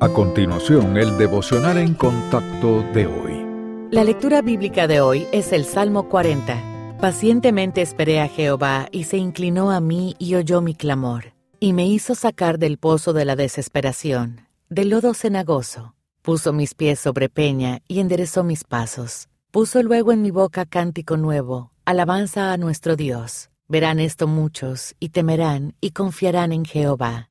A continuación, el devocional en contacto de hoy. La lectura bíblica de hoy es el Salmo 40. Pacientemente esperé a Jehová y se inclinó a mí y oyó mi clamor, y me hizo sacar del pozo de la desesperación, del lodo cenagoso. Puso mis pies sobre peña y enderezó mis pasos. Puso luego en mi boca cántico nuevo, alabanza a nuestro Dios. Verán esto muchos, y temerán, y confiarán en Jehová.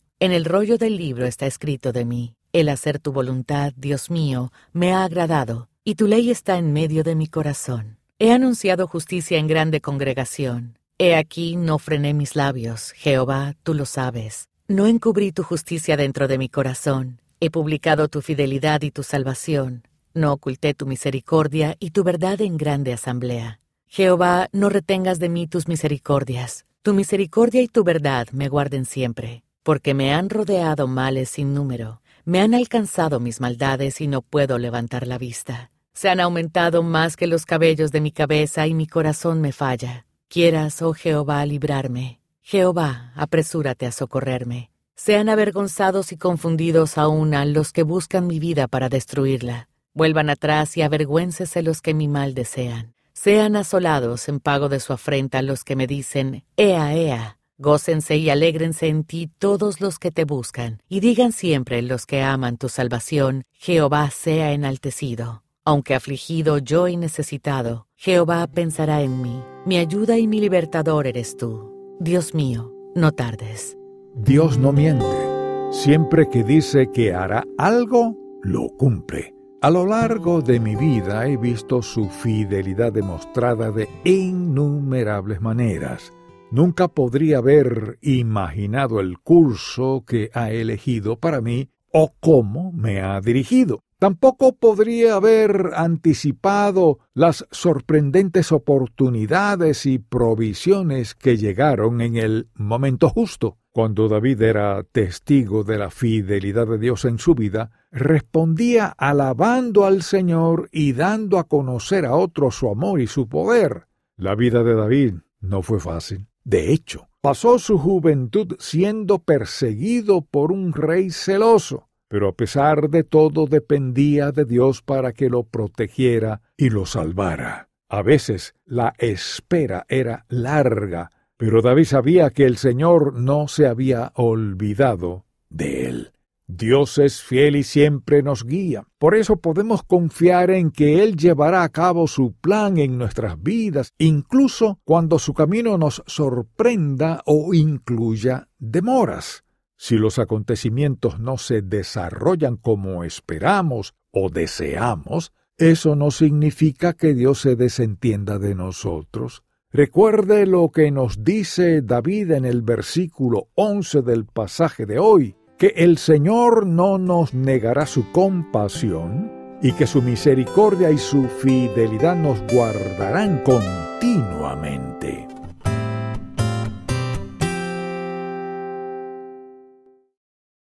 En el rollo del libro está escrito de mí, el hacer tu voluntad, Dios mío, me ha agradado, y tu ley está en medio de mi corazón. He anunciado justicia en grande congregación. He aquí, no frené mis labios, Jehová, tú lo sabes. No encubrí tu justicia dentro de mi corazón. He publicado tu fidelidad y tu salvación. No oculté tu misericordia y tu verdad en grande asamblea. Jehová, no retengas de mí tus misericordias. Tu misericordia y tu verdad me guarden siempre, porque me han rodeado males sin número. Me han alcanzado mis maldades y no puedo levantar la vista. Se han aumentado más que los cabellos de mi cabeza y mi corazón me falla. Quieras, oh Jehová, librarme. Jehová, apresúrate a socorrerme. Sean avergonzados y confundidos aún a los que buscan mi vida para destruirla. Vuelvan atrás y avergüéncese los que mi mal desean. Sean asolados en pago de su afrenta los que me dicen, Ea, Ea. Gócense y alégrense en ti todos los que te buscan, y digan siempre los que aman tu salvación, Jehová sea enaltecido. Aunque afligido yo y necesitado, Jehová pensará en mí. Mi ayuda y mi libertador eres tú. Dios mío, no tardes. Dios no miente. Siempre que dice que hará algo, lo cumple. A lo largo de mi vida he visto su fidelidad demostrada de innumerables maneras. Nunca podría haber imaginado el curso que ha elegido para mí o cómo me ha dirigido. Tampoco podría haber anticipado las sorprendentes oportunidades y provisiones que llegaron en el momento justo. Cuando David era testigo de la fidelidad de Dios en su vida, respondía alabando al Señor y dando a conocer a otros su amor y su poder. La vida de David no fue fácil. De hecho, pasó su juventud siendo perseguido por un rey celoso pero a pesar de todo dependía de Dios para que lo protegiera y lo salvara. A veces la espera era larga, pero David sabía que el Señor no se había olvidado de él. Dios es fiel y siempre nos guía. Por eso podemos confiar en que Él llevará a cabo su plan en nuestras vidas, incluso cuando su camino nos sorprenda o incluya demoras. Si los acontecimientos no se desarrollan como esperamos o deseamos, eso no significa que Dios se desentienda de nosotros. Recuerde lo que nos dice David en el versículo 11 del pasaje de hoy, que el Señor no nos negará su compasión y que su misericordia y su fidelidad nos guardarán continuamente.